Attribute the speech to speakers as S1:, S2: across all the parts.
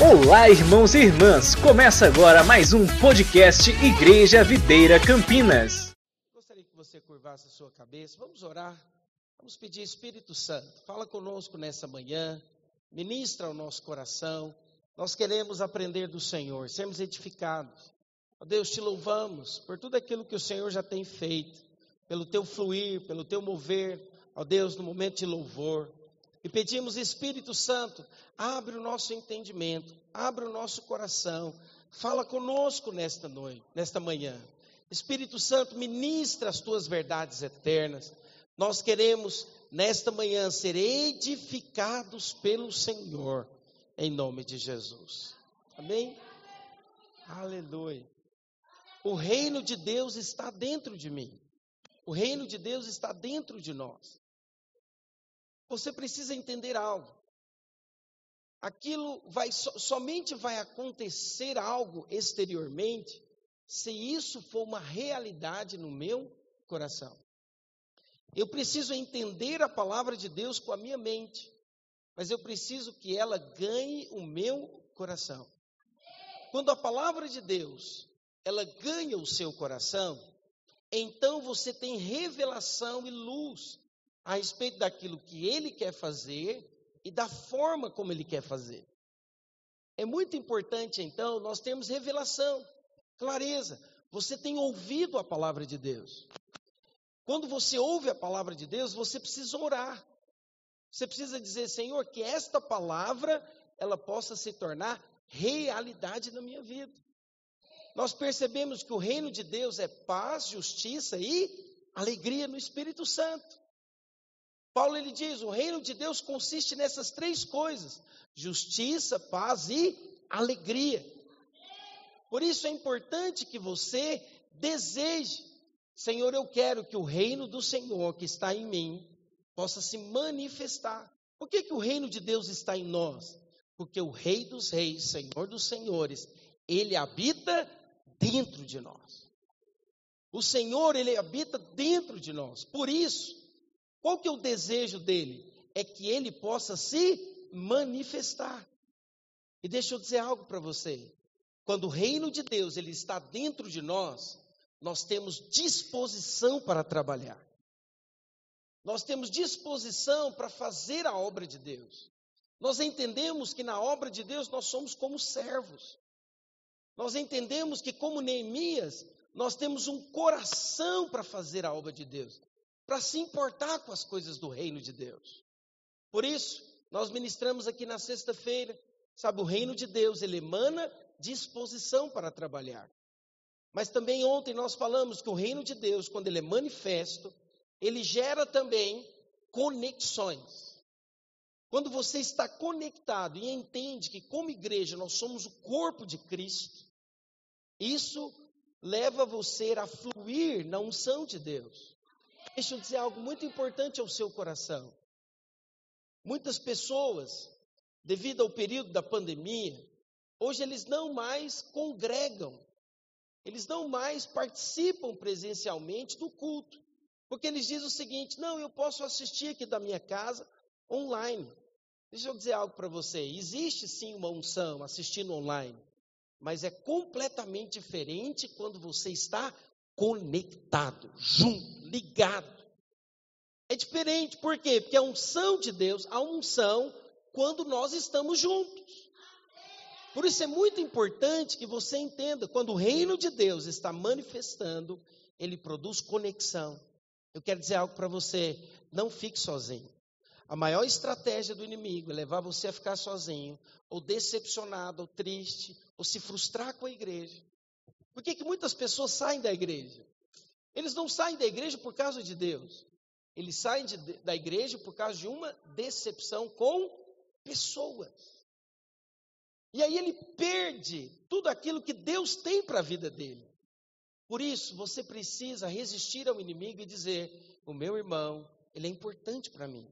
S1: Olá, irmãos e irmãs! Começa agora mais um podcast Igreja Videira Campinas.
S2: Gostaria que você curvasse a sua cabeça. Vamos orar. Vamos pedir Espírito Santo. Fala conosco nessa manhã. Ministra o nosso coração. Nós queremos aprender do Senhor, sermos edificados. Ó Deus, te louvamos por tudo aquilo que o Senhor já tem feito, pelo teu fluir, pelo teu mover, ó Deus, no momento de louvor. E pedimos, Espírito Santo, abre o nosso entendimento, abre o nosso coração, fala conosco nesta noite, nesta manhã. Espírito Santo, ministra as tuas verdades eternas. Nós queremos, nesta manhã, ser edificados pelo Senhor, em nome de Jesus. Amém? Aleluia. O reino de Deus está dentro de mim. O reino de Deus está dentro de nós. Você precisa entender algo. Aquilo vai somente vai acontecer algo exteriormente se isso for uma realidade no meu coração. Eu preciso entender a palavra de Deus com a minha mente, mas eu preciso que ela ganhe o meu coração. Quando a palavra de Deus, ela ganha o seu coração, então você tem revelação e luz a respeito daquilo que ele quer fazer e da forma como ele quer fazer. É muito importante, então, nós termos revelação, clareza. Você tem ouvido a palavra de Deus. Quando você ouve a palavra de Deus, você precisa orar. Você precisa dizer, Senhor, que esta palavra ela possa se tornar realidade na minha vida. Nós percebemos que o reino de Deus é paz, justiça e alegria no Espírito Santo. Paulo ele diz: o reino de Deus consiste nessas três coisas: justiça, paz e alegria. Por isso é importante que você deseje, Senhor, eu quero que o reino do Senhor que está em mim possa se manifestar. Por que, que o reino de Deus está em nós? Porque o Rei dos Reis, Senhor dos Senhores, ele habita dentro de nós. O Senhor, ele habita dentro de nós. Por isso, qual que é o desejo dele? É que ele possa se manifestar. E deixa eu dizer algo para você. Quando o reino de Deus ele está dentro de nós, nós temos disposição para trabalhar. Nós temos disposição para fazer a obra de Deus. Nós entendemos que na obra de Deus nós somos como servos. Nós entendemos que, como Neemias, nós temos um coração para fazer a obra de Deus para se importar com as coisas do reino de Deus. Por isso, nós ministramos aqui na sexta-feira, sabe, o reino de Deus, ele emana disposição para trabalhar. Mas também ontem nós falamos que o reino de Deus, quando ele é manifesto, ele gera também conexões. Quando você está conectado e entende que, como igreja, nós somos o corpo de Cristo, isso leva você a fluir na unção de Deus. Deixa eu dizer algo muito importante ao seu coração. Muitas pessoas, devido ao período da pandemia, hoje eles não mais congregam, eles não mais participam presencialmente do culto, porque eles dizem o seguinte: não, eu posso assistir aqui da minha casa online. Deixa eu dizer algo para você: existe sim uma unção assistindo online, mas é completamente diferente quando você está conectado, junto, ligado. É diferente, por quê? Porque a unção de Deus, a unção quando nós estamos juntos. Por isso é muito importante que você entenda, quando o reino de Deus está manifestando, ele produz conexão. Eu quero dizer algo para você, não fique sozinho. A maior estratégia do inimigo é levar você a ficar sozinho, ou decepcionado, ou triste, ou se frustrar com a igreja. Por que, que muitas pessoas saem da igreja? Eles não saem da igreja por causa de Deus. Eles saem de, da igreja por causa de uma decepção com pessoas. E aí ele perde tudo aquilo que Deus tem para a vida dele. Por isso, você precisa resistir ao inimigo e dizer: o meu irmão, ele é importante para mim.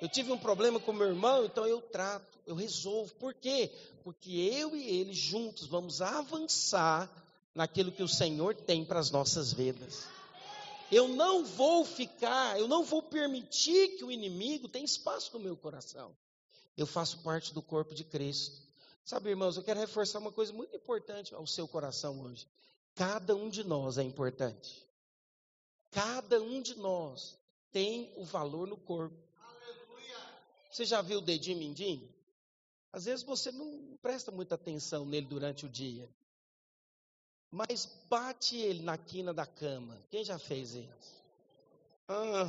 S2: Eu tive um problema com meu irmão, então eu trato, eu resolvo. Por quê? Porque eu e ele juntos vamos avançar naquilo que o Senhor tem para as nossas vidas. Eu não vou ficar, eu não vou permitir que o inimigo tenha espaço no meu coração. Eu faço parte do corpo de Cristo. Sabe, irmãos, eu quero reforçar uma coisa muito importante ao seu coração hoje. Cada um de nós é importante. Cada um de nós tem o valor no corpo. Você já viu o dedinho mindinho? Às vezes você não presta muita atenção nele durante o dia. Mas bate ele na quina da cama. Quem já fez isso? Ah,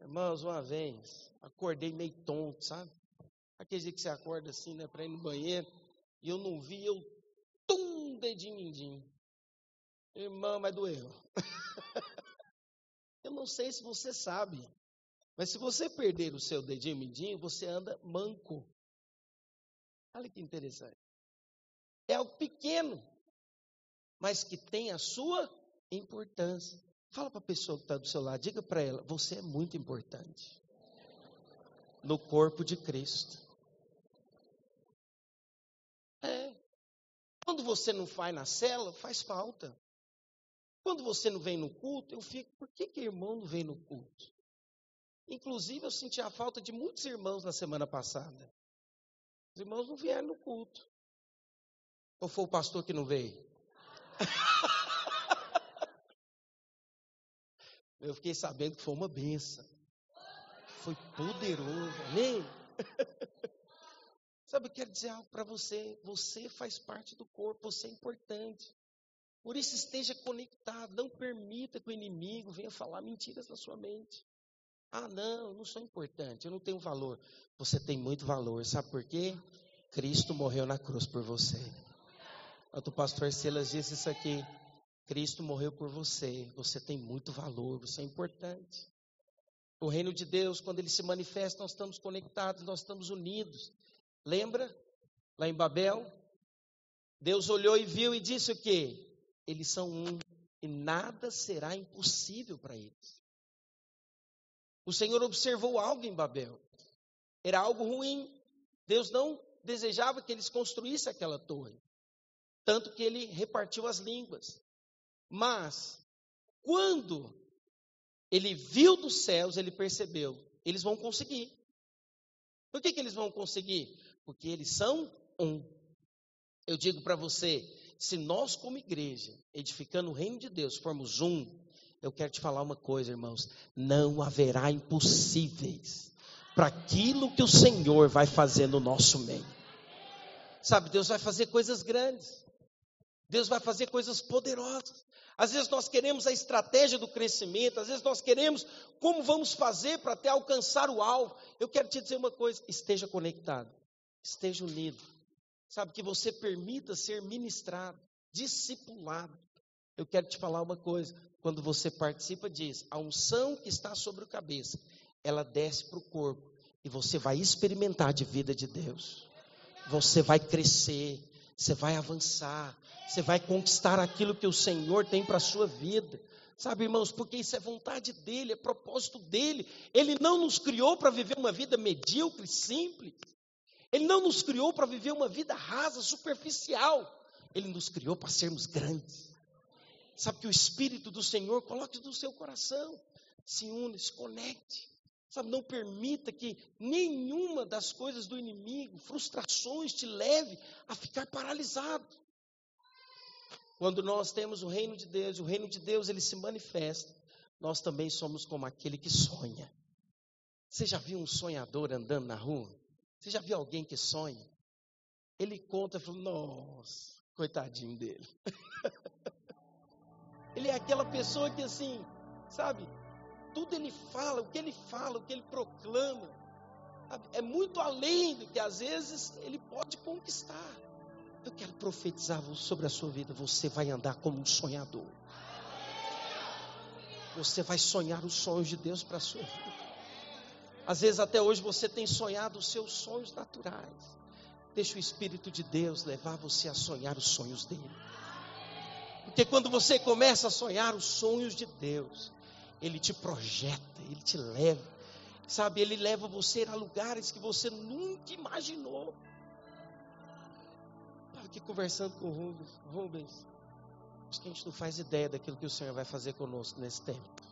S2: irmãos, uma vez, acordei meio tonto, sabe? Aquele dia que você acorda assim, né, para ir no banheiro, e eu não vi, eu tum, dedinho mindinho. Irmão, mas doeu. eu não sei se você sabe, mas se você perder o seu dedinho mindinho, você anda manco. Olha que interessante. É algo pequeno, mas que tem a sua importância. Fala para a pessoa que está do seu lado, diga para ela: você é muito importante no corpo de Cristo. É. Quando você não faz na cela, faz falta. Quando você não vem no culto, eu fico, por que, que irmão não vem no culto? Inclusive, eu senti a falta de muitos irmãos na semana passada. Os irmãos não vieram no culto. Ou foi o pastor que não veio? eu fiquei sabendo que foi uma benção. Foi poderoso. Amém? Sabe, eu quero dizer algo para você. Você faz parte do corpo, você é importante. Por isso esteja conectado, não permita que o inimigo venha falar mentiras na sua mente. Ah, não, eu não sou importante, eu não tenho valor. Você tem muito valor, sabe por quê? Cristo morreu na cruz por você. O pastor Silas disse isso aqui. Cristo morreu por você, você tem muito valor, você é importante. O reino de Deus, quando ele se manifesta, nós estamos conectados, nós estamos unidos. Lembra? Lá em Babel, Deus olhou e viu e disse o quê? Eles são um e nada será impossível para eles. O Senhor observou algo em Babel. Era algo ruim. Deus não desejava que eles construíssem aquela torre. Tanto que ele repartiu as línguas. Mas, quando ele viu dos céus, ele percebeu: eles vão conseguir. Por que, que eles vão conseguir? Porque eles são um. Eu digo para você: se nós, como igreja, edificando o reino de Deus, formos um, eu quero te falar uma coisa, irmãos: não haverá impossíveis para aquilo que o Senhor vai fazer no nosso meio. Sabe, Deus vai fazer coisas grandes, Deus vai fazer coisas poderosas. Às vezes nós queremos a estratégia do crescimento, às vezes nós queremos como vamos fazer para até alcançar o alvo. Eu quero te dizer uma coisa: esteja conectado, esteja unido. Sabe, que você permita ser ministrado, discipulado. Eu quero te falar uma coisa: quando você participa disso, a unção que está sobre a cabeça, ela desce para o corpo e você vai experimentar de vida de Deus. Você vai crescer, você vai avançar, você vai conquistar aquilo que o Senhor tem para a sua vida. Sabe, irmãos, porque isso é vontade dele, é propósito dele. Ele não nos criou para viver uma vida medíocre, simples. Ele não nos criou para viver uma vida rasa, superficial. Ele nos criou para sermos grandes. Sabe que o Espírito do Senhor coloque no seu coração. Se une, se conecte. Sabe, não permita que nenhuma das coisas do inimigo, frustrações, te leve a ficar paralisado. Quando nós temos o reino de Deus, o reino de Deus ele se manifesta, nós também somos como aquele que sonha. Você já viu um sonhador andando na rua? Você já viu alguém que sonha? Ele conta e fala, nossa, coitadinho dele. ele é aquela pessoa que assim, sabe, tudo ele fala, o que ele fala, o que ele proclama, é muito além do que às vezes ele pode conquistar. Eu quero profetizar sobre a sua vida, você vai andar como um sonhador. Você vai sonhar os sonhos de Deus para a sua vida. Às vezes até hoje você tem sonhado os seus sonhos naturais. Deixa o Espírito de Deus levar você a sonhar os sonhos dele. Porque quando você começa a sonhar os sonhos de Deus, ele te projeta, ele te leva. Sabe, ele leva você a lugares que você nunca imaginou. Estava aqui conversando com o Rubens. Rubens, acho que a gente não faz ideia daquilo que o Senhor vai fazer conosco nesse tempo.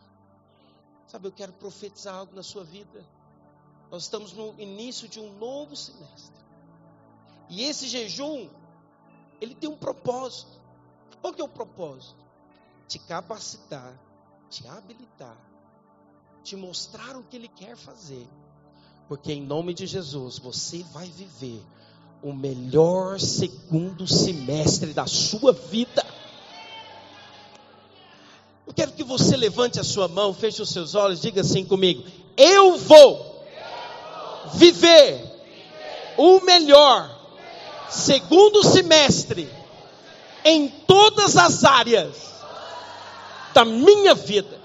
S2: Sabe, eu quero profetizar algo na sua vida. Nós estamos no início de um novo semestre. E esse jejum, ele tem um propósito. Qual que é o propósito? Te capacitar, te habilitar, te mostrar o que ele quer fazer. Porque em nome de Jesus, você vai viver o melhor segundo semestre da sua vida. Eu quero que você levante a sua mão, feche os seus olhos, diga assim comigo: Eu vou viver o melhor segundo semestre em todas as áreas da minha vida.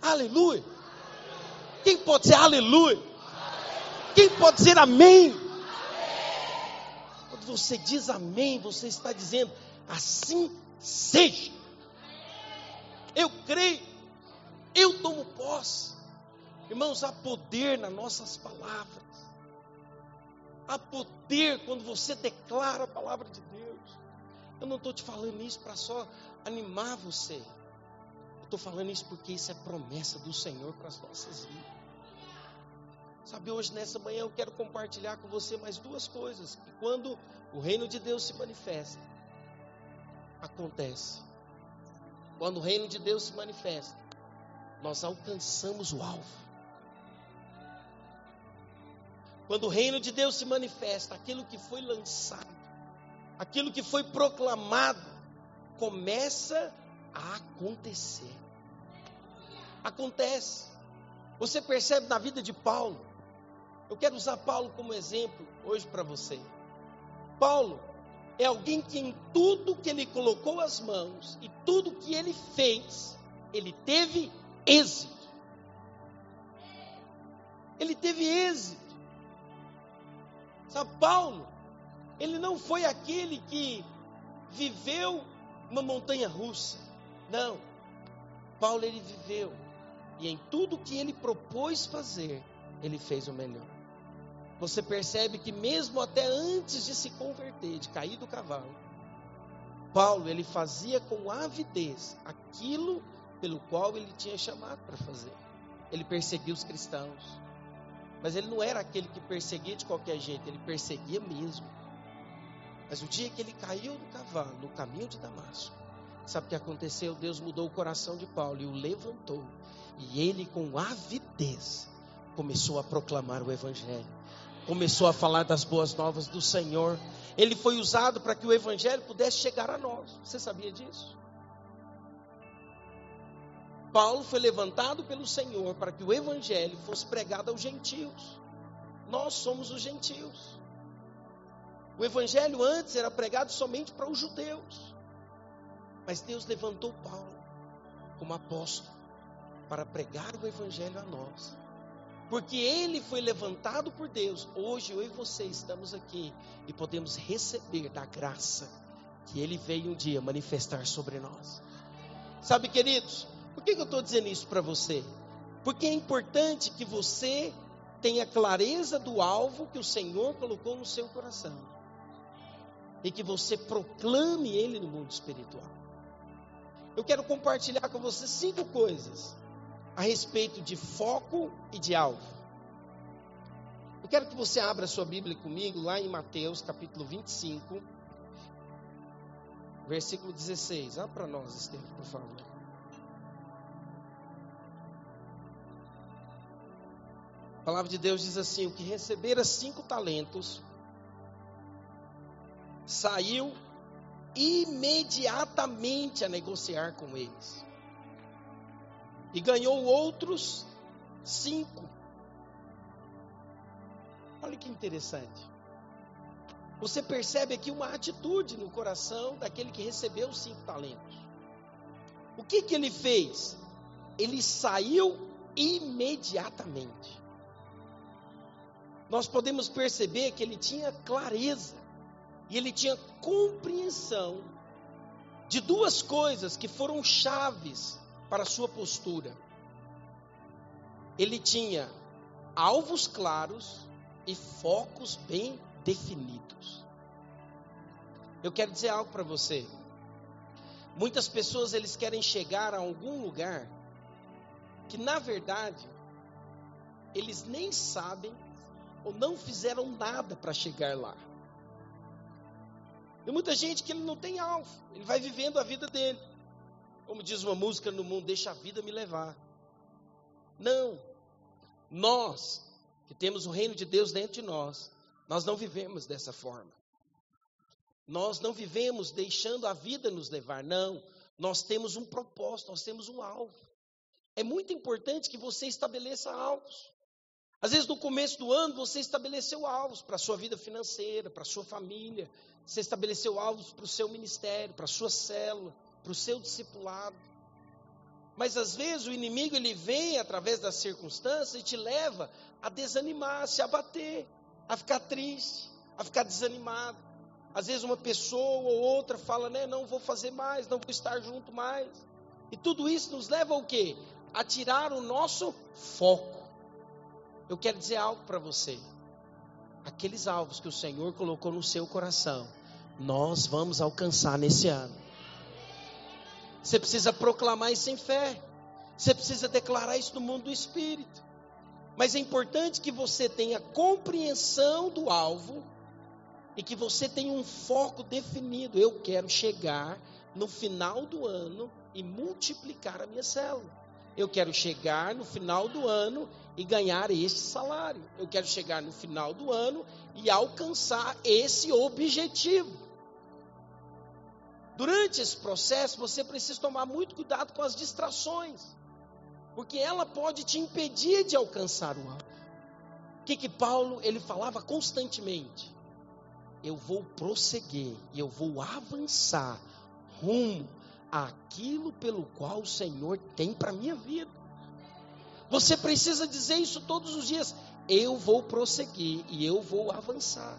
S2: Aleluia. Quem pode dizer aleluia? Quem pode dizer amém? Quando você diz amém, você está dizendo assim seja. Eu creio, eu tomo posse. Irmãos, há poder nas nossas palavras. Há poder quando você declara a palavra de Deus. Eu não estou te falando isso para só animar você. Eu estou falando isso porque isso é promessa do Senhor para as nossas vidas. Sabe, hoje nessa manhã eu quero compartilhar com você mais duas coisas. Que quando o reino de Deus se manifesta, acontece. Quando o reino de Deus se manifesta, nós alcançamos o alvo. Quando o reino de Deus se manifesta, aquilo que foi lançado, aquilo que foi proclamado, começa a acontecer. Acontece. Você percebe na vida de Paulo. Eu quero usar Paulo como exemplo hoje para você. Paulo é alguém que em tudo que ele colocou as mãos e tudo que ele fez, ele teve êxito. Ele teve êxito. Sabe, Paulo, ele não foi aquele que viveu uma montanha russa. Não. Paulo ele viveu e em tudo que ele propôs fazer, ele fez o melhor. Você percebe que mesmo até antes de se converter, de cair do cavalo, Paulo ele fazia com avidez aquilo pelo qual ele tinha chamado para fazer. Ele perseguia os cristãos. Mas ele não era aquele que perseguia de qualquer jeito, ele perseguia mesmo. Mas o dia que ele caiu do cavalo, no caminho de Damasco, sabe o que aconteceu? Deus mudou o coração de Paulo e o levantou. E ele, com avidez, começou a proclamar o Evangelho começou a falar das boas novas do Senhor. Ele foi usado para que o Evangelho pudesse chegar a nós. Você sabia disso? Paulo foi levantado pelo Senhor para que o Evangelho fosse pregado aos gentios. Nós somos os gentios. O Evangelho antes era pregado somente para os judeus. Mas Deus levantou Paulo como apóstolo para pregar o Evangelho a nós. Porque ele foi levantado por Deus. Hoje eu e você estamos aqui e podemos receber da graça que ele veio um dia manifestar sobre nós. Sabe, queridos, por que, eu estou dizendo isso para você? Porque é importante que você tenha clareza do alvo que o Senhor colocou no seu coração e que você proclame ele no mundo espiritual. Eu quero compartilhar com você cinco coisas a respeito de foco e de alvo. Eu quero que você abra sua Bíblia comigo lá em Mateus capítulo 25, versículo 16. Abra para nós, Estevam, por favor. A palavra de Deus diz assim: o que recebera cinco talentos saiu imediatamente a negociar com eles e ganhou outros cinco. Olha que interessante. Você percebe aqui uma atitude no coração daquele que recebeu os cinco talentos. O que, que ele fez? Ele saiu imediatamente. Nós podemos perceber que ele tinha clareza e ele tinha compreensão de duas coisas que foram chaves para a sua postura. Ele tinha alvos claros e focos bem definidos. Eu quero dizer algo para você. Muitas pessoas eles querem chegar a algum lugar que na verdade eles nem sabem ou não fizeram nada para chegar lá. Tem muita gente que ele não tem alvo, ele vai vivendo a vida dele. Como diz uma música no mundo, deixa a vida me levar. Não. Nós, que temos o reino de Deus dentro de nós, nós não vivemos dessa forma. Nós não vivemos deixando a vida nos levar, não. Nós temos um propósito, nós temos um alvo. É muito importante que você estabeleça alvos. Às vezes, no começo do ano, você estabeleceu alvos para a sua vida financeira, para a sua família, você estabeleceu alvos para o seu ministério, para a sua célula, para o seu discipulado. Mas às vezes o inimigo ele vem através das circunstâncias e te leva a desanimar, a se abater, a ficar triste, a ficar desanimado. Às vezes uma pessoa ou outra fala, né, não vou fazer mais, não vou estar junto mais. E tudo isso nos leva ao quê? A tirar o nosso foco. Eu quero dizer algo para você. Aqueles alvos que o Senhor colocou no seu coração, nós vamos alcançar nesse ano. Você precisa proclamar isso em fé. Você precisa declarar isso no mundo do espírito. Mas é importante que você tenha compreensão do alvo e que você tenha um foco definido. Eu quero chegar no final do ano e multiplicar a minha célula. Eu quero chegar no final do ano e ganhar este salário. Eu quero chegar no final do ano e alcançar esse objetivo. Durante esse processo, você precisa tomar muito cuidado com as distrações, porque ela pode te impedir de alcançar o alvo. O que que Paulo ele falava constantemente? Eu vou prosseguir eu vou avançar rumo àquilo pelo qual o Senhor tem para minha vida. Você precisa dizer isso todos os dias. Eu vou prosseguir e eu vou avançar.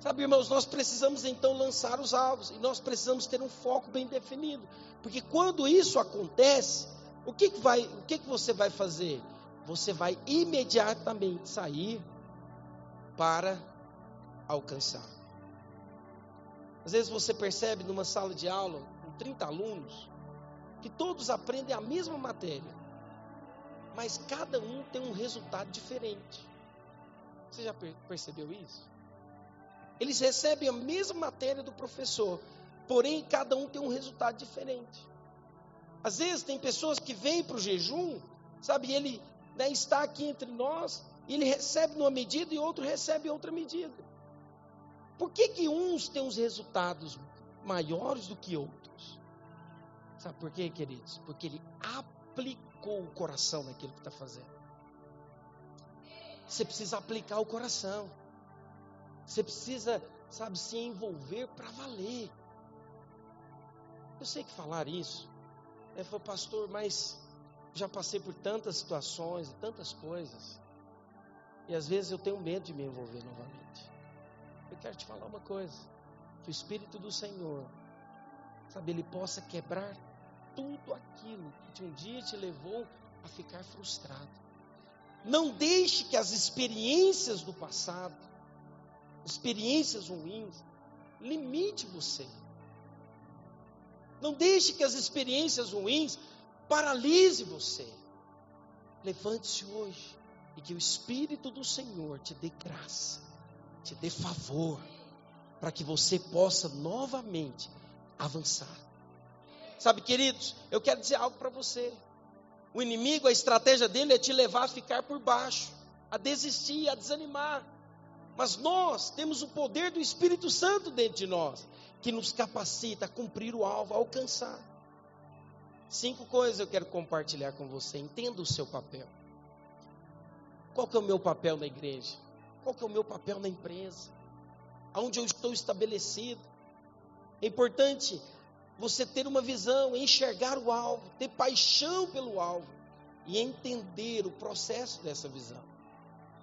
S2: Sabe, irmãos, nós precisamos então lançar os alvos e nós precisamos ter um foco bem definido, porque quando isso acontece, o que, que vai, o que, que você vai fazer? Você vai imediatamente sair para alcançar. Às vezes você percebe numa sala de aula 30 alunos que todos aprendem a mesma matéria, mas cada um tem um resultado diferente. Você já percebeu isso? Eles recebem a mesma matéria do professor, porém cada um tem um resultado diferente. Às vezes tem pessoas que vêm para o jejum, sabe, ele né, está aqui entre nós, e ele recebe numa medida e outro recebe outra medida. Por que, que uns têm os resultados maiores do que outros? Sabe por quê, queridos? Porque ele aplicou o coração naquilo que está fazendo. Você precisa aplicar o coração. Você precisa, sabe, se envolver para valer. Eu sei que falar isso, é, foi pastor, mas já passei por tantas situações, tantas coisas, e às vezes eu tenho medo de me envolver novamente. Eu quero te falar uma coisa: que o Espírito do Senhor, sabe, ele possa quebrar tudo aquilo que um dia te levou a ficar frustrado. Não deixe que as experiências do passado experiências ruins, limite você. Não deixe que as experiências ruins paralise você. Levante-se hoje e que o Espírito do Senhor te dê graça, te dê favor, para que você possa novamente avançar. Sabe, queridos, eu quero dizer algo para você. O inimigo, a estratégia dele é te levar a ficar por baixo, a desistir, a desanimar. Mas nós temos o poder do Espírito Santo dentro de nós, que nos capacita a cumprir o alvo, a alcançar. Cinco coisas eu quero compartilhar com você. Entenda o seu papel. Qual que é o meu papel na igreja? Qual que é o meu papel na empresa? Aonde eu estou estabelecido? É importante você ter uma visão, enxergar o alvo, ter paixão pelo alvo e entender o processo dessa visão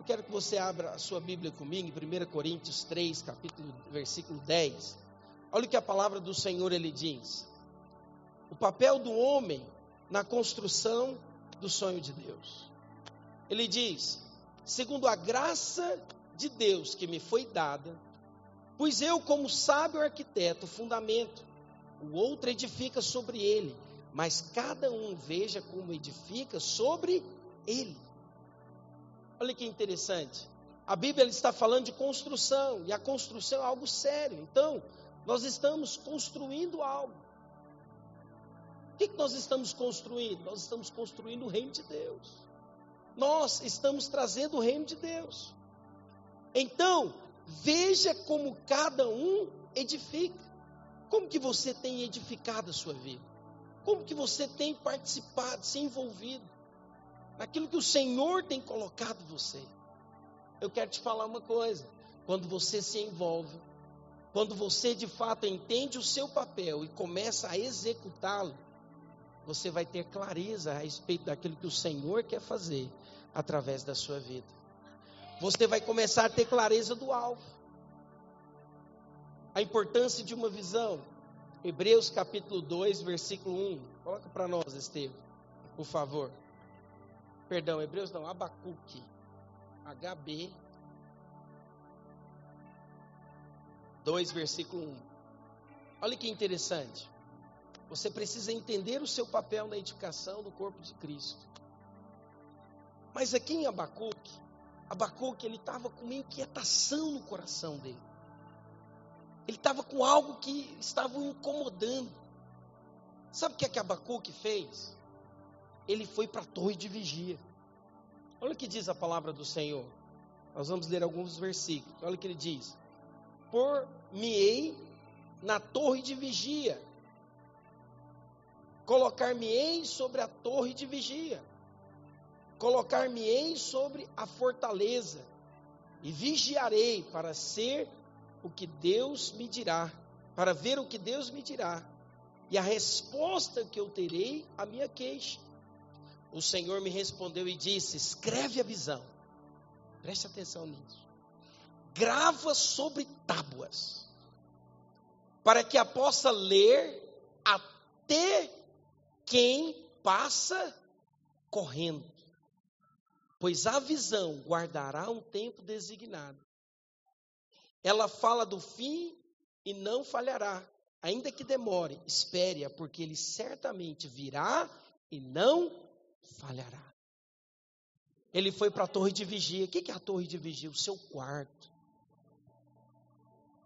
S2: quero que você abra a sua Bíblia comigo, em 1 Coríntios 3, capítulo, versículo 10. Olha o que a palavra do Senhor ele diz. O papel do homem na construção do sonho de Deus. Ele diz: segundo a graça de Deus que me foi dada, pois eu, como sábio arquiteto, fundamento, o outro edifica sobre ele, mas cada um veja como edifica sobre ele. Olha que interessante. A Bíblia está falando de construção, e a construção é algo sério. Então, nós estamos construindo algo. O que, nós estamos construindo? Nós estamos construindo o reino de Deus. Nós estamos trazendo o reino de Deus. Então, veja como cada um edifica. Como que você tem edificado a sua vida? Como que você tem participado, se envolvido naquilo que o Senhor tem colocado você? Eu quero te falar uma coisa. Quando você se envolve, quando você de fato entende o seu papel e começa a executá-lo, você vai ter clareza a respeito daquilo que o Senhor quer fazer através da sua vida. Você vai começar a ter clareza do alvo. A importância de uma visão. Hebreus capítulo 2, versículo 1. Coloca para nós, Estevam, por favor. Perdão, Hebreus não, Abacuque. HB 2, versículo 1. Olha que interessante. Você precisa entender o seu papel na edificação do corpo de Cristo. Mas aqui em Abacuque, Abacuque ele estava com uma inquietação no coração dele. Ele estava com algo que estava o incomodando. Sabe o que é que Abacuque fez? Ele foi para a torre de vigia. Olha o que diz a palavra do Senhor. Nós vamos ler alguns versículos. Olha o que ele diz: Por-me-ei na torre de vigia, colocar-me-ei sobre a torre de vigia, colocar-me-ei sobre a fortaleza, e vigiarei para ser o que Deus me dirá, para ver o que Deus me dirá, e a resposta que eu terei à minha queixa. O Senhor me respondeu e disse: Escreve a visão. Preste atenção nisso. Grava sobre tábuas, para que a possa ler até quem passa correndo. Pois a visão guardará um tempo designado. Ela fala do fim e não falhará. Ainda que demore, espere-a, porque ele certamente virá e não falhará. Ele foi para a torre de vigia. O que é a torre de vigia? O seu quarto.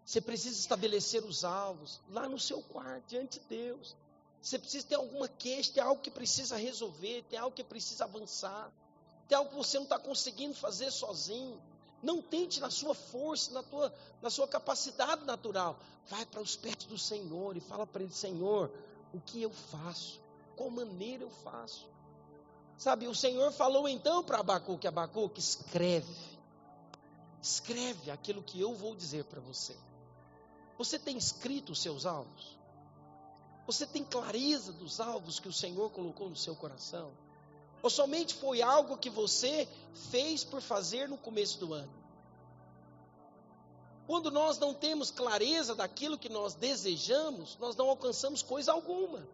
S2: Você precisa estabelecer os alvos lá no seu quarto, diante de Deus. Você precisa ter alguma queixa, tem algo que precisa resolver, tem algo que precisa avançar, tem algo que você não está conseguindo fazer sozinho. Não tente na sua força, na, tua, na sua capacidade natural. Vai para os pés do Senhor e fala para Ele: Senhor, o que eu faço? Qual maneira eu faço? Sabe, o Senhor falou então para Abacuque, Abacuque, escreve, escreve aquilo que eu vou dizer para você. Você tem escrito os seus alvos? Você tem clareza dos alvos que o Senhor colocou no seu coração? Ou somente foi algo que você fez por fazer no começo do ano? Quando nós não temos clareza daquilo que nós desejamos, nós não alcançamos coisa alguma.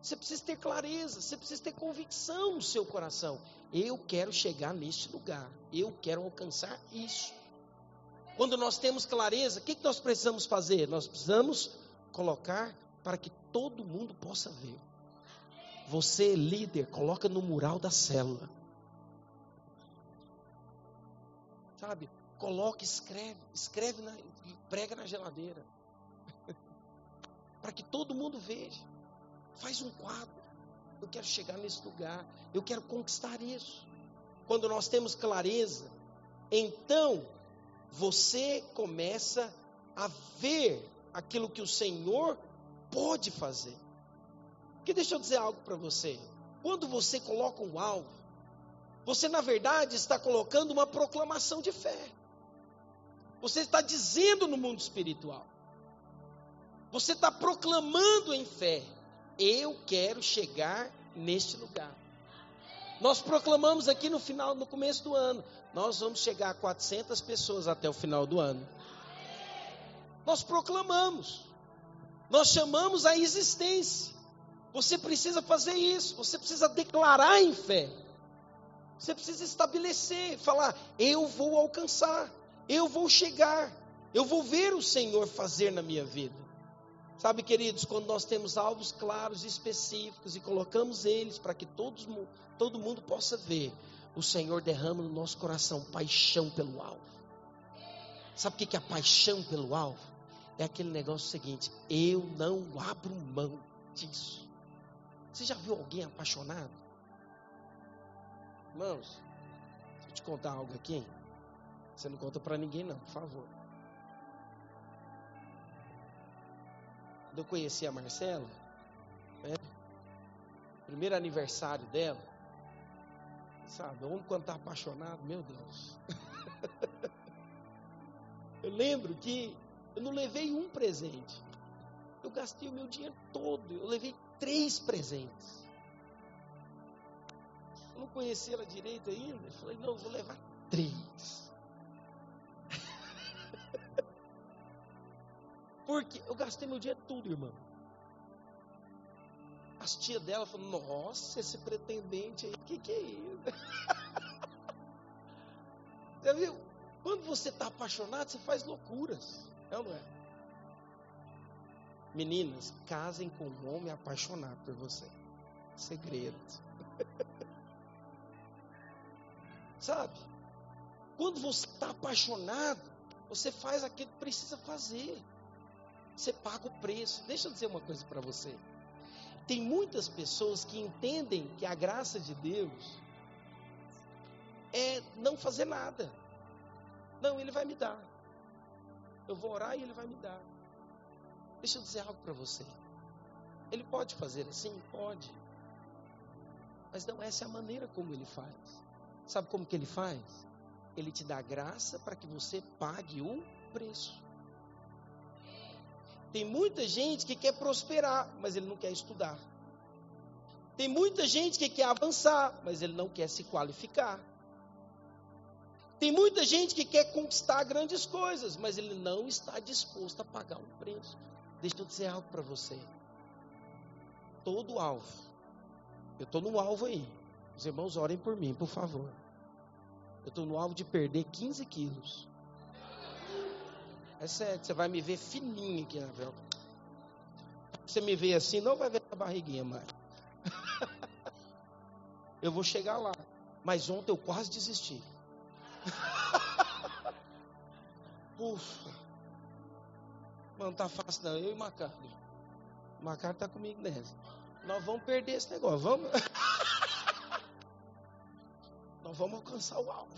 S2: Você precisa ter clareza, você precisa ter convicção no seu coração. Eu quero chegar neste lugar, eu quero alcançar isso. Quando nós temos clareza, o que, que nós precisamos fazer? Nós precisamos colocar para que todo mundo possa ver. Você, líder, coloca no mural da célula. Sabe? Coloca, escreve, escreve na, prega na geladeira. para que todo mundo veja. Faz um quadro. Eu quero chegar nesse lugar. Eu quero conquistar isso. Quando nós temos clareza, então você começa a ver aquilo que o Senhor pode fazer. Porque deixa eu dizer algo para você. Quando você coloca um alvo, você na verdade está colocando uma proclamação de fé. Você está dizendo no mundo espiritual. Você está proclamando em fé eu quero chegar neste lugar. Nós proclamamos aqui no final, no começo do ano, nós vamos chegar a 400 pessoas até o final do ano. Nós proclamamos. Nós chamamos a existência. Você precisa fazer isso, você precisa declarar em fé. Você precisa estabelecer, falar: eu vou alcançar, eu vou chegar, eu vou ver o Senhor fazer na minha vida. Sabe, queridos, quando nós temos alvos claros e específicos e colocamos eles para que todos, todo mundo possa ver, o Senhor derrama no nosso coração paixão pelo alvo. Sabe o que é a paixão pelo alvo? É aquele negócio seguinte: eu não abro mão disso. Você já viu alguém apaixonado? Irmãos, deixa eu te contar algo aqui. Você não conta para ninguém, não, por favor. Quando eu conheci a Marcela, né, primeiro aniversário dela, sabe, homem quando está apaixonado, meu Deus. eu lembro que eu não levei um presente. Eu gastei o meu dinheiro todo. Eu levei três presentes. Eu não conhecia ela direito ainda. Eu falei, não, eu vou levar três. Porque eu gastei meu dinheiro tudo, irmão. As tia dela falaram, nossa, esse pretendente aí, o que, que é isso? Você viu? Quando você está apaixonado, você faz loucuras. É ou não é? Meninas, casem com um homem apaixonado por você. Segredo. Sabe? Quando você está apaixonado, você faz aquilo que precisa fazer. Você paga o preço. Deixa eu dizer uma coisa para você. Tem muitas pessoas que entendem que a graça de Deus é não fazer nada. Não, Ele vai me dar. Eu vou orar e Ele vai me dar. Deixa eu dizer algo para você. Ele pode fazer assim? Pode. Mas não essa é a maneira como Ele faz. Sabe como que Ele faz? Ele te dá graça para que você pague o preço. Tem muita gente que quer prosperar, mas ele não quer estudar. Tem muita gente que quer avançar, mas ele não quer se qualificar. Tem muita gente que quer conquistar grandes coisas, mas ele não está disposto a pagar um preço. Deixa eu dizer algo para você. Todo alvo, eu estou no alvo aí. Os irmãos orem por mim, por favor. Eu estou no alvo de perder 15 quilos. É sério, você vai me ver fininho aqui na. Você me vê assim, não vai ver a barriguinha mais. eu vou chegar lá. Mas ontem eu quase desisti. Ufa. Não tá fácil não. Eu e Macardo. Macardo tá comigo nessa. Nós vamos perder esse negócio. Vamos. Nós vamos alcançar o alvo.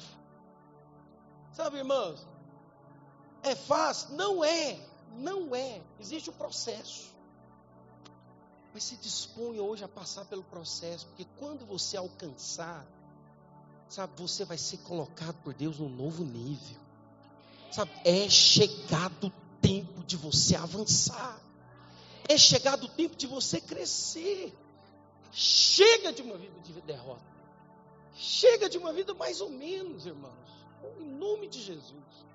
S2: Sabe, irmãos? É fácil? Não é. Não é. Existe o um processo. Mas se dispõe hoje a passar pelo processo, porque quando você alcançar, sabe, você vai ser colocado por Deus num novo nível. Sabe, é chegado o tempo de você avançar. É chegado o tempo de você crescer. Chega de uma vida de derrota. Chega de uma vida mais ou menos, irmãos. Em nome de Jesus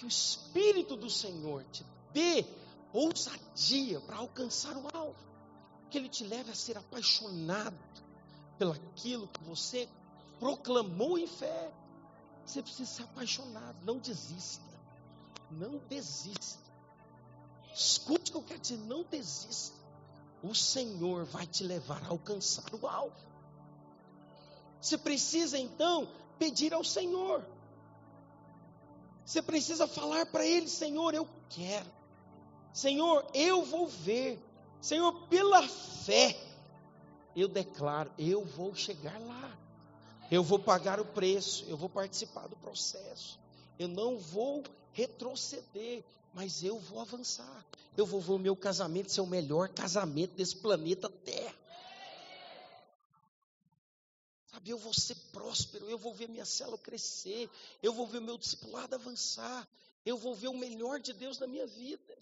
S2: que o Espírito do Senhor te dê ousadia para alcançar o alvo. Que Ele te leve a ser apaixonado pelaquilo que você proclamou em fé. Você precisa ser apaixonado, não desista. Não desista. Escute o que eu quero dizer, não desista. O Senhor vai te levar a alcançar o alvo. Você precisa então pedir ao Senhor. Você precisa falar para Ele: Senhor, eu quero. Senhor, eu vou ver. Senhor, pela fé, eu declaro: eu vou chegar lá. Eu vou pagar o preço. Eu vou participar do processo. Eu não vou retroceder, mas eu vou avançar. Eu vou ver o meu casamento ser o melhor casamento desse planeta Terra. Sabe, eu vou ser próspero, eu vou ver minha célula crescer, eu vou ver o meu discipulado avançar, eu vou ver o melhor de Deus na minha vida.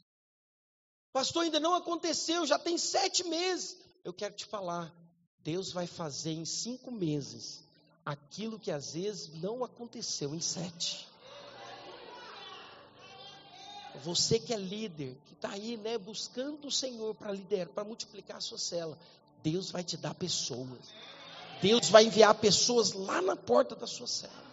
S2: Pastor, ainda não aconteceu, já tem sete meses. Eu quero te falar, Deus vai fazer em cinco meses aquilo que às vezes não aconteceu em sete. Você que é líder, que está aí, né, buscando o Senhor para liderar, para multiplicar a sua célula, Deus vai te dar pessoas. Deus vai enviar pessoas lá na porta da sua cela.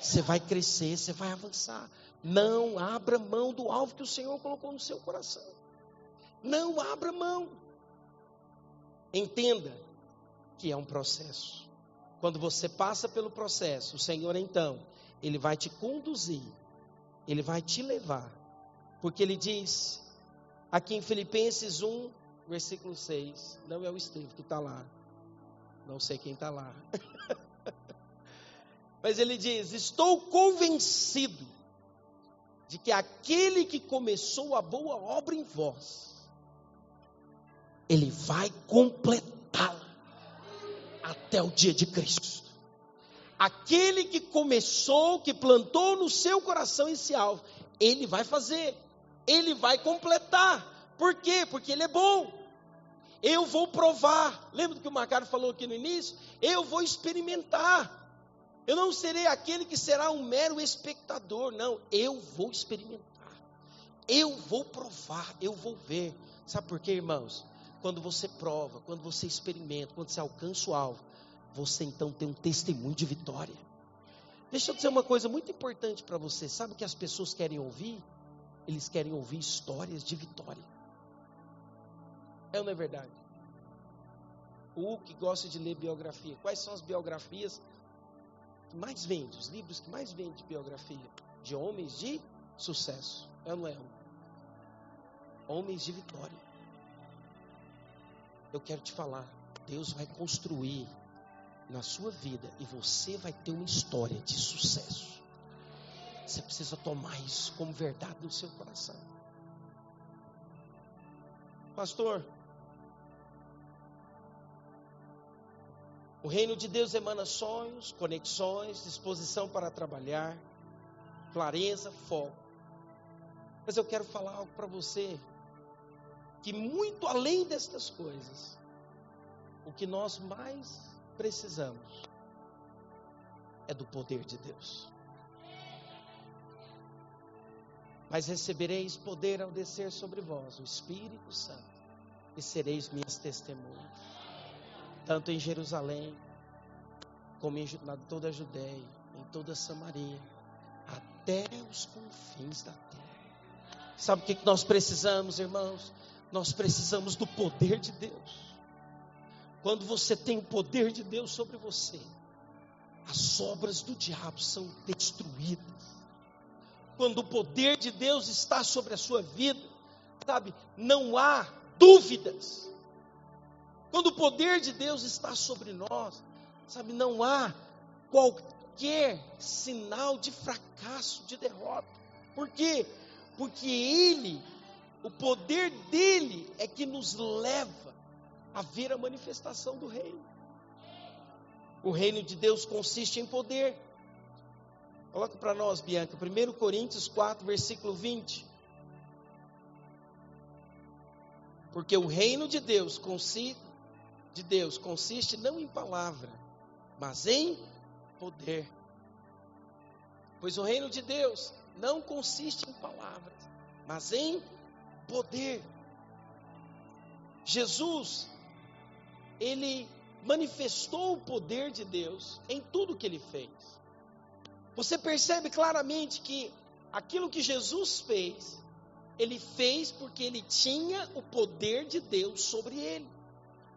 S2: Você vai crescer, você vai avançar. Não abra mão do alvo que o Senhor colocou no seu coração. Não abra mão. Entenda que é um processo. Quando você passa pelo processo, o Senhor então, ele vai te conduzir, ele vai te levar. Porque ele diz aqui em Filipenses 1, versículo 6, não é o Estevão que está lá. Não sei quem está lá. Mas ele diz: Estou convencido de que aquele que começou a boa obra em vós, ele vai completá-la até o dia de Cristo. Aquele que começou, que plantou no seu coração esse alvo, ele vai fazer, ele vai completar. Por quê? Porque ele é bom. Eu vou provar. Lembra do que o Macário falou aqui no início? Eu vou experimentar. Eu não serei aquele que será um mero espectador, não. Eu vou experimentar. Eu vou provar, eu vou ver. Sabe por quê, irmãos? Quando você prova, quando você experimenta, quando você alcança o alvo, você então tem um testemunho de vitória. Deixa eu dizer uma coisa muito importante para você. Sabe o que as pessoas querem ouvir? Eles querem ouvir histórias de vitória. É ou não é verdade? O que gosta de ler biografia. Quais são as biografias que mais vende? Os livros que mais vende de biografia? De homens de sucesso. É ou não é? Homens de vitória eu quero te falar, Deus vai construir na sua vida e você vai ter uma história de sucesso. Você precisa tomar isso como verdade no seu coração. Pastor, o reino de Deus emana sonhos, conexões, disposição para trabalhar, clareza, foco. Mas eu quero falar algo para você que muito além destas coisas, o que nós mais precisamos é do poder de Deus. Mas recebereis poder ao descer sobre vós o Espírito Santo, e sereis minhas testemunhas, tanto em Jerusalém, como em toda a Judéia, em toda a Samaria, até os confins da terra. Sabe o que nós precisamos, irmãos? Nós precisamos do poder de Deus. Quando você tem o poder de Deus sobre você, as obras do diabo são destruídas. Quando o poder de Deus está sobre a sua vida, sabe, não há dúvidas. Quando o poder de Deus está sobre nós, sabe, não há qualquer sinal de fracasso, de derrota. Por quê? Porque Ele o poder dele é que nos leva a ver a manifestação do reino. O reino de Deus consiste em poder. Coloca para nós, Bianca, 1 Coríntios 4, versículo 20. Porque o reino de Deus de Deus consiste não em palavra, mas em poder. Pois o reino de Deus não consiste em palavras, mas em poder. Jesus, ele manifestou o poder de Deus em tudo que ele fez. Você percebe claramente que aquilo que Jesus fez, ele fez porque ele tinha o poder de Deus sobre ele.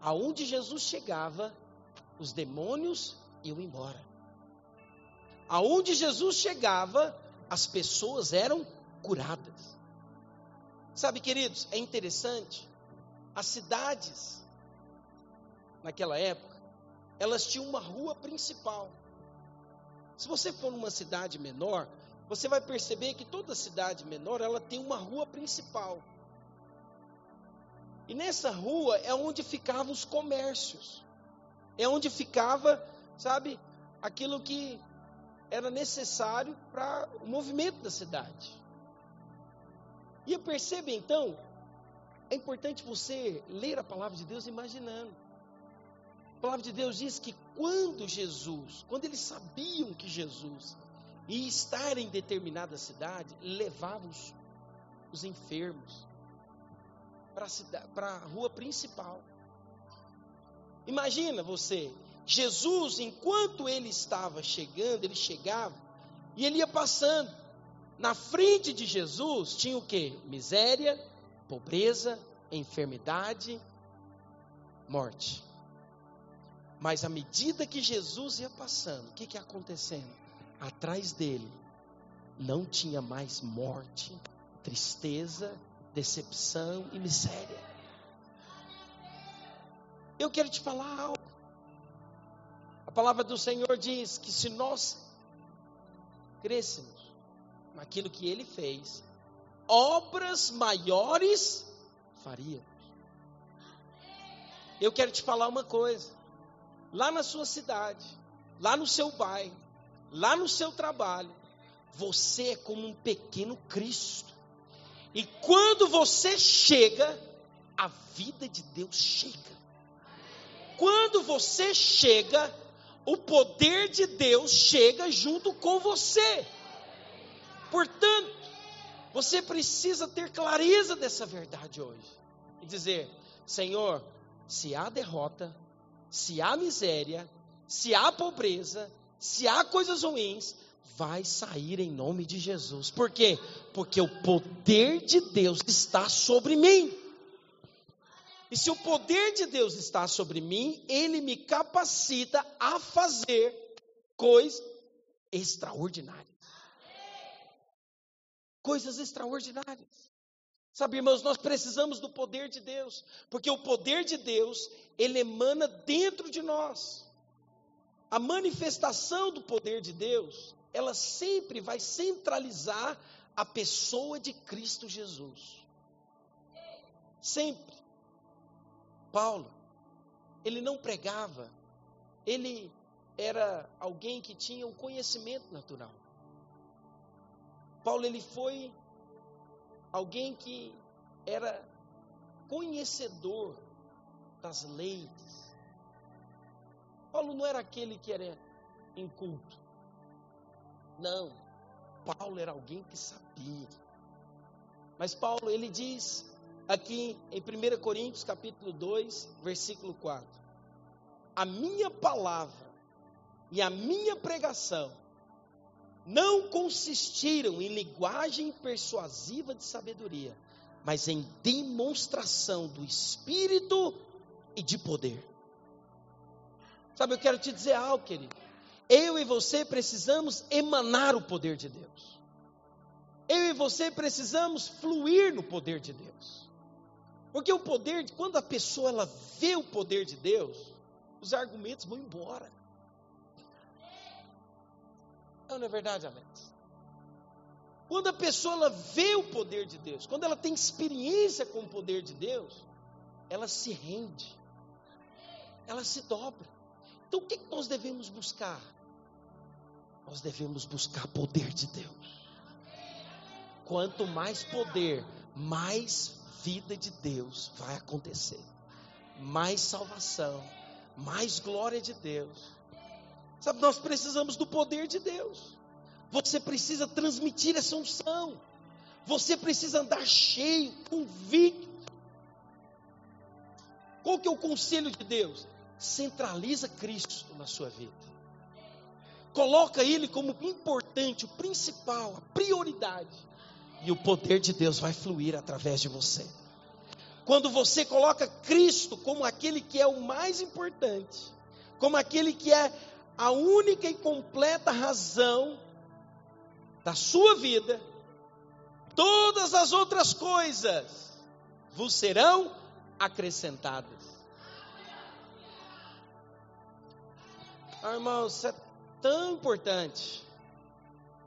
S2: Aonde Jesus chegava, os demônios iam embora. Aonde Jesus chegava, as pessoas eram curadas. Sabe, queridos, é interessante. As cidades, naquela época, elas tinham uma rua principal. Se você for numa cidade menor, você vai perceber que toda cidade menor ela tem uma rua principal. E nessa rua é onde ficavam os comércios. É onde ficava, sabe, aquilo que era necessário para o movimento da cidade. E percebe então, é importante você ler a palavra de Deus imaginando. A palavra de Deus diz que quando Jesus, quando eles sabiam que Jesus ia estar em determinada cidade, levava os, os enfermos para a rua principal. Imagina você, Jesus, enquanto ele estava chegando, ele chegava e ele ia passando. Na frente de Jesus tinha o que? Miséria, pobreza, enfermidade, morte. Mas à medida que Jesus ia passando, o que, que ia acontecendo? Atrás dele não tinha mais morte, tristeza, decepção e miséria. Eu quero te falar algo. A palavra do Senhor diz que se nós crescemos naquilo que ele fez, obras maiores faríamos. Eu quero te falar uma coisa. Lá na sua cidade, lá no seu bairro, lá no seu trabalho, você é como um pequeno Cristo. E quando você chega, a vida de Deus chega. Quando você chega, o poder de Deus chega junto com você. Portanto, você precisa ter clareza dessa verdade hoje e dizer: Senhor, se há derrota, se há miséria, se há pobreza, se há coisas ruins, vai sair em nome de Jesus. Por quê? Porque o poder de Deus está sobre mim. E se o poder de Deus está sobre mim, ele me capacita a fazer coisas extraordinárias. Coisas extraordinárias. Sabe, irmãos, nós precisamos do poder de Deus, porque o poder de Deus, ele emana dentro de nós. A manifestação do poder de Deus, ela sempre vai centralizar a pessoa de Cristo Jesus. Sempre. Paulo, ele não pregava, ele era alguém que tinha um conhecimento natural. Paulo ele foi alguém que era conhecedor das leis. Paulo não era aquele que era inculto. Não. Paulo era alguém que sabia. Mas Paulo, ele diz aqui em 1 Coríntios capítulo 2, versículo 4: A minha palavra e a minha pregação não consistiram em linguagem persuasiva de sabedoria, mas em demonstração do Espírito e de poder. Sabe, eu quero te dizer algo, querido. Eu e você precisamos emanar o poder de Deus. Eu e você precisamos fluir no poder de Deus. Porque o poder, quando a pessoa ela vê o poder de Deus, os argumentos vão embora. Não, não é verdade, Alex? Quando a pessoa vê o poder de Deus, quando ela tem experiência com o poder de Deus, ela se rende, ela se dobra. Então o que nós devemos buscar? Nós devemos buscar poder de Deus. Quanto mais poder, mais vida de Deus vai acontecer, mais salvação, mais glória de Deus. Sabe, nós precisamos do poder de Deus. Você precisa transmitir essa unção. Você precisa andar cheio, convicto. Qual que é o conselho de Deus? Centraliza Cristo na sua vida. Coloca Ele como importante, o principal, a prioridade. E o poder de Deus vai fluir através de você. Quando você coloca Cristo como aquele que é o mais importante, como aquele que é a única e completa razão da sua vida, todas as outras coisas vos serão acrescentadas. Ah, irmão, isso é tão importante.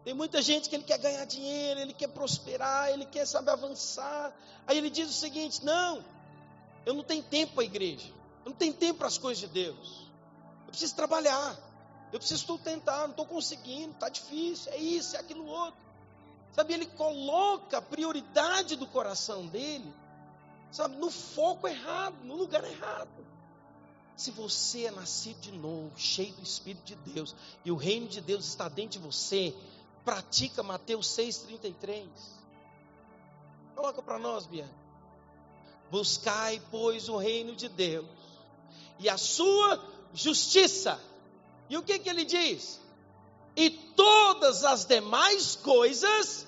S2: Tem muita gente que ele quer ganhar dinheiro, ele quer prosperar, ele quer saber avançar. Aí ele diz o seguinte: não, eu não tenho tempo para a igreja, eu não tenho tempo para as coisas de Deus. Eu preciso trabalhar. Eu preciso tentar, não estou conseguindo, está difícil, é isso, é aquilo outro. Sabe, ele coloca a prioridade do coração dele, sabe, no foco errado, no lugar errado. Se você é nascido de novo, cheio do Espírito de Deus, e o reino de Deus está dentro de você, pratica Mateus 6,33. Coloca para nós, Bianca. Buscai, pois, o reino de Deus e a sua justiça e o que, que ele diz? E todas as demais coisas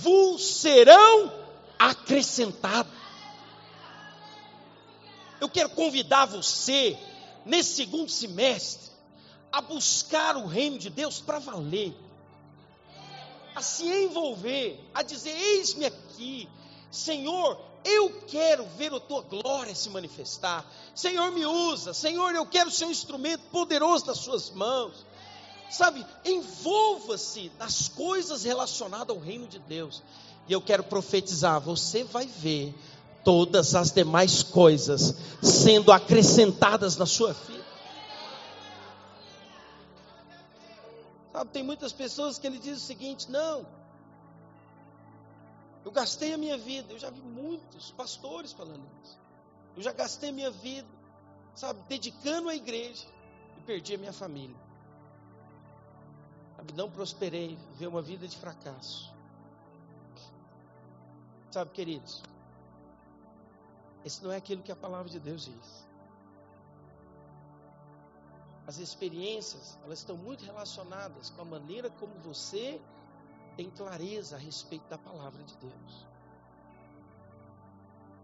S2: vos serão acrescentadas. Eu quero convidar você nesse segundo semestre, a buscar o reino de Deus para valer, a se envolver, a dizer: Eis-me aqui, Senhor, eu quero ver a tua glória se manifestar. Senhor, me usa. Senhor, eu quero ser um instrumento poderoso das suas mãos. Sabe, envolva-se nas coisas relacionadas ao reino de Deus. E eu quero profetizar: você vai ver todas as demais coisas sendo acrescentadas na sua vida. Sabe, tem muitas pessoas que ele diz o seguinte: não, eu gastei a minha vida, eu já vi muitos pastores falando isso. Eu já gastei a minha vida, sabe, dedicando à igreja e perdi a minha família. Sabe, não prosperei, vivi uma vida de fracasso. Sabe, queridos, esse não é aquilo que a palavra de Deus diz. As experiências, elas estão muito relacionadas com a maneira como você tem clareza a respeito da palavra de Deus.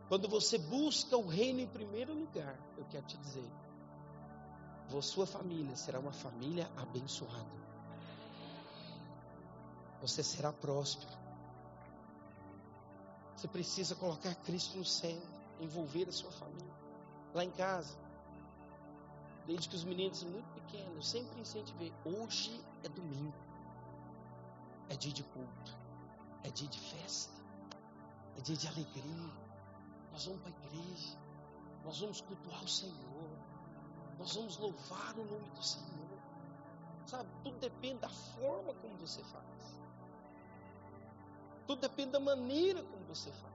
S2: Quando você busca o reino em primeiro lugar, eu quero te dizer, sua família será uma família abençoada. Você será próspero. Você precisa colocar Cristo no centro, envolver a sua família. Lá em casa, desde que os meninos são muito pequenos, sempre incentivei. Hoje é domingo é dia de culto, é dia de festa, é dia de alegria. Nós vamos para a igreja, nós vamos cultuar o Senhor, nós vamos louvar o nome do Senhor. Sabe, tudo depende da forma como você faz. Tudo depende da maneira como você faz.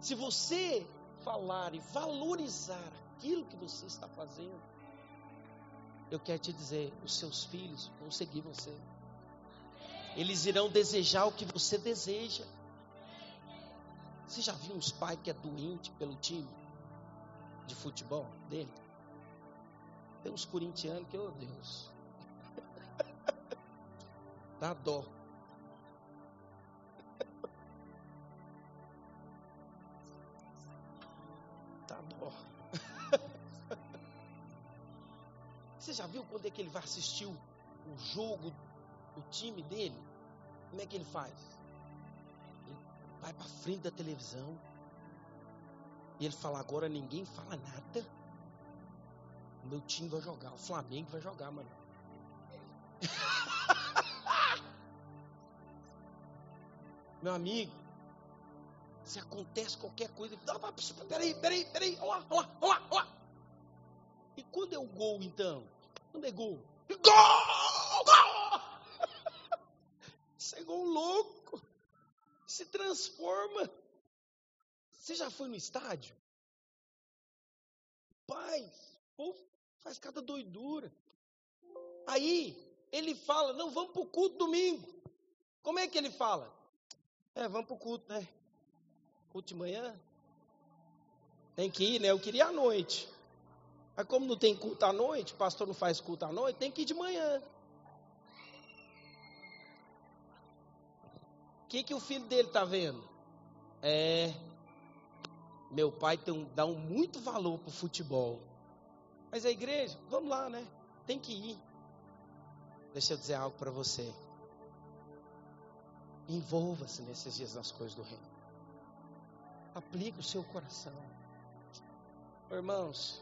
S2: Se você falar e valorizar aquilo que você está fazendo, eu quero te dizer, os seus filhos vão seguir você. Eles irão desejar o que você deseja. Você já viu uns pais que é doente pelo time de futebol dele? Tem uns corintianos que, oh Deus, dá dó. Dá dó. Você já viu quando é que ele vai assistir o jogo o time dele, como é que ele faz? Ele vai para frente da televisão e ele fala: agora ninguém fala nada. O meu time vai jogar, o Flamengo vai jogar, mano. meu amigo, se acontece qualquer coisa, peraí, peraí, peraí, olha lá, olha lá, olha lá. E quando é o gol, então? Quando é? Gol! Gol! Chegou um louco, se transforma. Você já foi no estádio? Pai, faz cada doidura. Aí ele fala: Não, vamos para o culto domingo. Como é que ele fala? É, vamos para o culto, né? Culto de manhã? Tem que ir, né? Eu queria à noite. Mas como não tem culto à noite, pastor não faz culto à noite, tem que ir de manhã. O que, que o filho dele está vendo? É, meu pai tem dá um muito valor para o futebol. Mas a igreja, vamos lá, né? Tem que ir. Deixa eu dizer algo para você. Envolva-se nesses dias nas coisas do reino. Aplique o seu coração. Irmãos,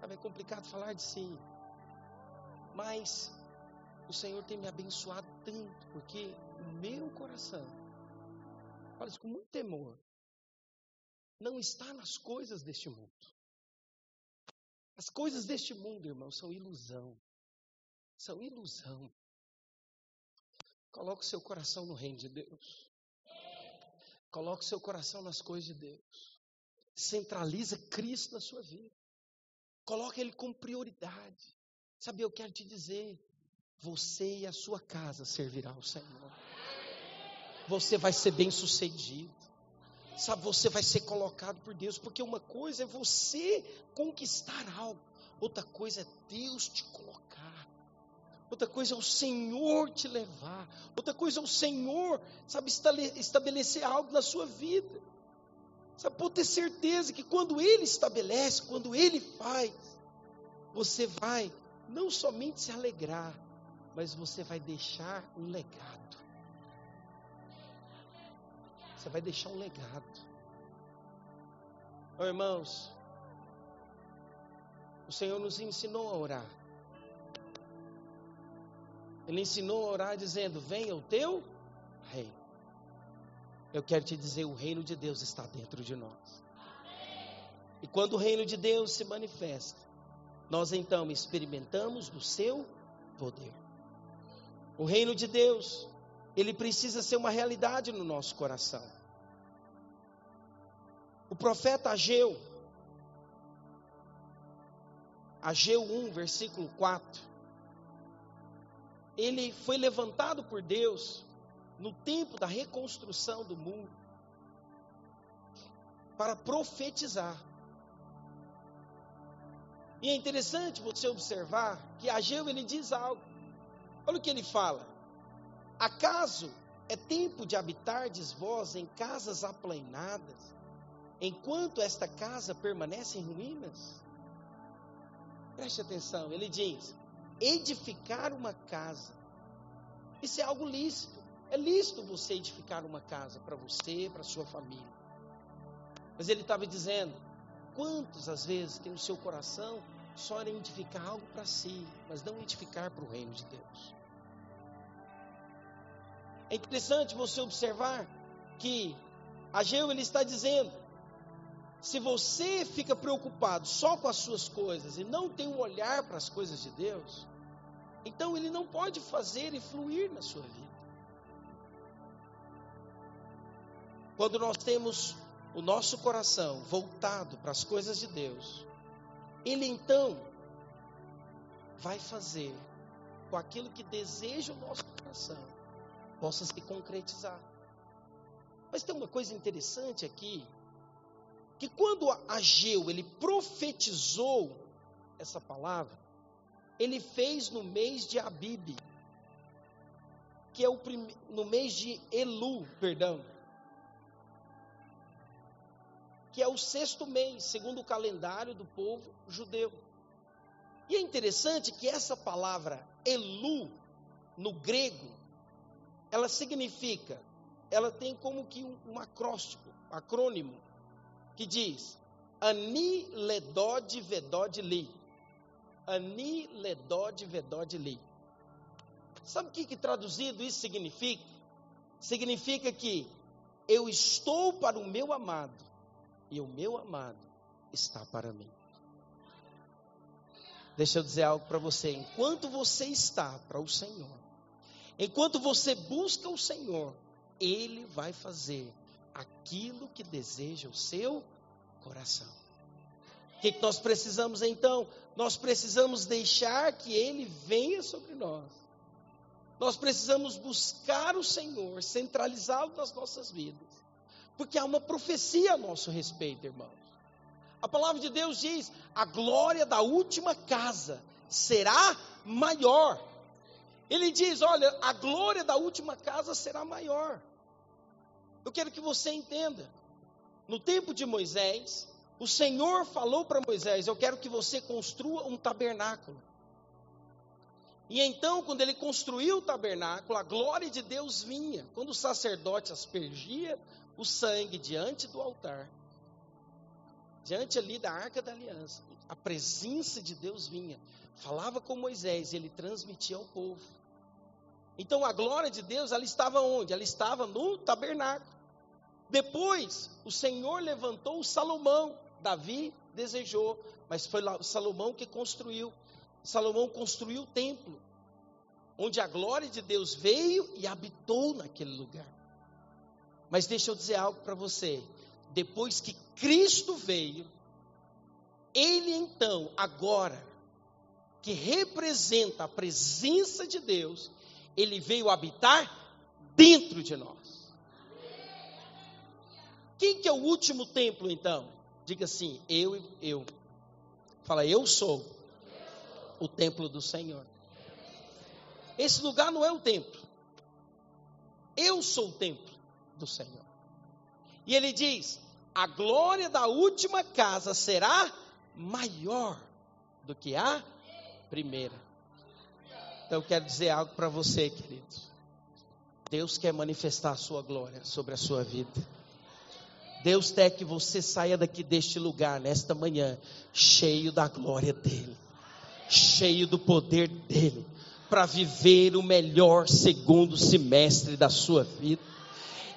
S2: é complicado falar de si. Mas o Senhor tem me abençoado tanto, porque meu coração, fala isso com muito temor, não está nas coisas deste mundo. As coisas deste mundo, irmão, são ilusão. São ilusão. Coloque o seu coração no reino de Deus. Coloque o seu coração nas coisas de Deus. Centraliza Cristo na sua vida. Coloque Ele como prioridade. Sabe, eu quero te dizer, você e a sua casa servirá ao Senhor. Você vai ser bem sucedido. Sabe, você vai ser colocado por Deus, porque uma coisa é você conquistar algo, outra coisa é Deus te colocar. Outra coisa é o Senhor te levar. Outra coisa é o Senhor, sabe, estabelecer algo na sua vida. Você pode ter certeza que quando Ele estabelece, quando Ele faz, você vai não somente se alegrar, mas você vai deixar um legado. Você vai deixar um legado. Oh, irmãos, o Senhor nos ensinou a orar. Ele ensinou a orar dizendo: Venha o teu reino. Eu quero te dizer: o reino de Deus está dentro de nós. E quando o reino de Deus se manifesta, nós então experimentamos do seu poder. O reino de Deus, ele precisa ser uma realidade no nosso coração. O profeta Ageu, Ageu 1, versículo 4, ele foi levantado por Deus no tempo da reconstrução do muro para profetizar. E é interessante você observar que Ageu ele diz algo. Olha o que ele fala. Acaso é tempo de habitardes vós em casas aplainadas, enquanto esta casa permanece em ruínas? Preste atenção, ele diz: edificar uma casa. Isso é algo lícito. É lícito você edificar uma casa para você, para sua família. Mas ele estava dizendo: quantos às vezes tem no seu coração só edificar algo para si, mas não edificar para o reino de Deus? É interessante você observar que Ageu ele está dizendo: se você fica preocupado só com as suas coisas e não tem um olhar para as coisas de Deus, então ele não pode fazer e fluir na sua vida. Quando nós temos o nosso coração voltado para as coisas de Deus, Ele então vai fazer com aquilo que deseja o nosso coração possa se concretizar. Mas tem uma coisa interessante aqui, que quando Ageu ele profetizou essa palavra, ele fez no mês de Abibe, que é o no mês de Elu, perdão, que é o sexto mês, segundo o calendário do povo judeu. E é interessante que essa palavra Elu, no grego, ela significa, ela tem como que um, um acróstico, acrônimo, que diz Ani ledod vedod li. Ani ledod vedod li. Sabe o que, que traduzido isso significa? Significa que eu estou para o meu amado e o meu amado está para mim. Deixa eu dizer algo para você. Enquanto você está para o Senhor, enquanto você busca o Senhor, Ele vai fazer aquilo que deseja o seu coração. O que, nós precisamos então? Nós precisamos deixar que Ele venha sobre nós. Nós precisamos buscar o Senhor, centralizá-lo nas nossas vidas. Porque há uma profecia a nosso respeito, irmãos. A palavra de Deus diz: a glória da última casa será maior. Ele diz: olha, a glória da última casa será maior. Eu quero que você entenda. No tempo de Moisés, o Senhor falou para Moisés: Eu quero que você construa um tabernáculo. E então, quando ele construiu o tabernáculo, a glória de Deus vinha. Quando o sacerdote aspergia o sangue diante do altar, diante ali da arca da aliança, a presença de Deus vinha, falava com Moisés, ele transmitia ao povo. Então a glória de Deus, ela estava onde? Ela estava no tabernáculo. Depois, o Senhor levantou Salomão. Davi desejou, mas foi Salomão que construiu. Salomão construiu o templo, onde a glória de Deus veio e habitou naquele lugar. Mas deixa eu dizer algo para você. Depois que Cristo veio, ele então, agora, que representa a presença de Deus, ele veio habitar dentro de nós. Quem que é o último templo então? Diga assim, eu eu. Fala, eu sou o templo do Senhor. Esse lugar não é o templo. Eu sou o templo do Senhor. E ele diz: a glória da última casa será maior do que a primeira. Então eu quero dizer algo para você, querido. Deus quer manifestar a sua glória sobre a sua vida. Deus quer que você saia daqui deste lugar nesta manhã cheio da glória dele, cheio do poder dele, para viver o melhor segundo semestre da sua vida.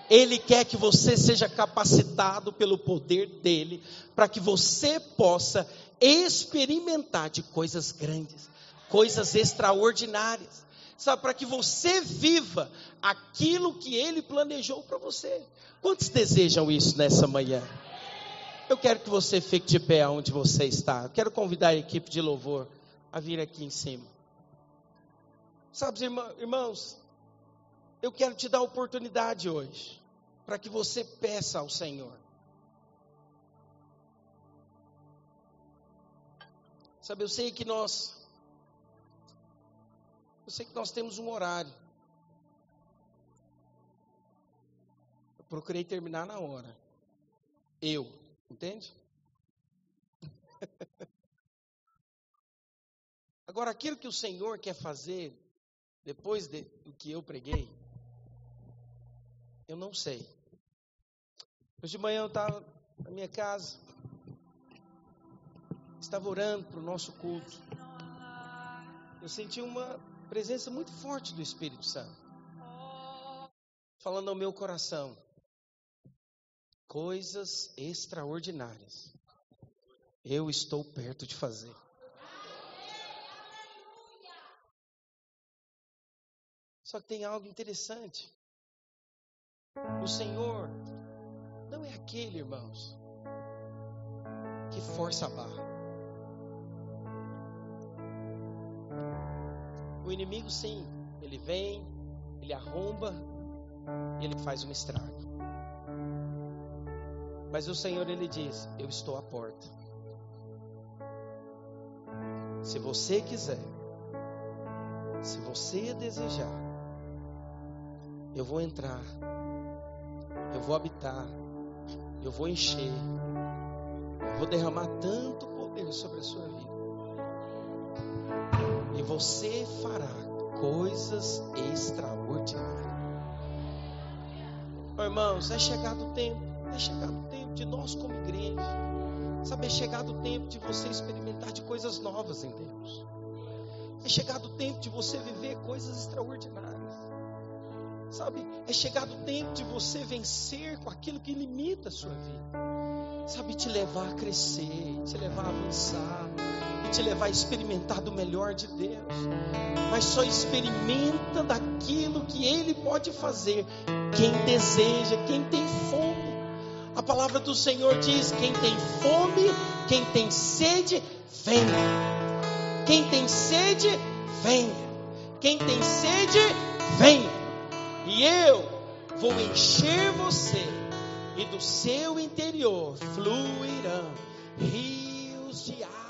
S2: Ele quer que você seja capacitado pelo poder dele, para que você possa experimentar de coisas grandes, coisas extraordinárias sabe, para que você viva aquilo que Ele planejou para você. Quantos desejam isso nessa manhã? Eu quero que você fique de pé onde você está. Eu quero convidar a equipe de louvor a vir aqui em cima. Sabe, irmãos, eu quero te dar a oportunidade hoje para que você peça ao Senhor. Sabe, eu sei que nós eu sei que nós temos um horário. Eu procurei terminar na hora. Eu, entende? Agora, aquilo que o Senhor quer fazer depois de, do que eu preguei, eu não sei. Hoje de manhã eu estava na minha casa, estava orando para o nosso culto. Eu senti uma presença muito forte do Espírito Santo. Falando ao meu coração. Coisas extraordinárias. Eu estou perto de fazer. Só que tem algo interessante. O Senhor não é aquele, irmãos, que força a barra. O inimigo, sim, ele vem, ele arromba e ele faz um estrago. Mas o Senhor, ele diz: Eu estou à porta. Se você quiser, se você desejar, eu vou entrar, eu vou habitar, eu vou encher, eu vou derramar tanto poder sobre a sua vida e você fará coisas extraordinárias. Oh, irmãos, é chegado o tempo, é chegado o tempo de nós como igreja, sabe, é chegado o tempo de você experimentar de coisas novas em Deus. É chegado o tempo de você viver coisas extraordinárias. Sabe, é chegado o tempo de você vencer com aquilo que limita a sua vida. Sabe, te levar a crescer, te levar a avançar te levar a experimentar do melhor de Deus. Mas só experimenta daquilo que Ele pode fazer. Quem deseja, quem tem fome. A palavra do Senhor diz: quem tem fome, quem tem sede, venha. Quem tem sede, venha. Quem tem sede, venha. E eu vou encher você, e do seu interior fluirão rios de água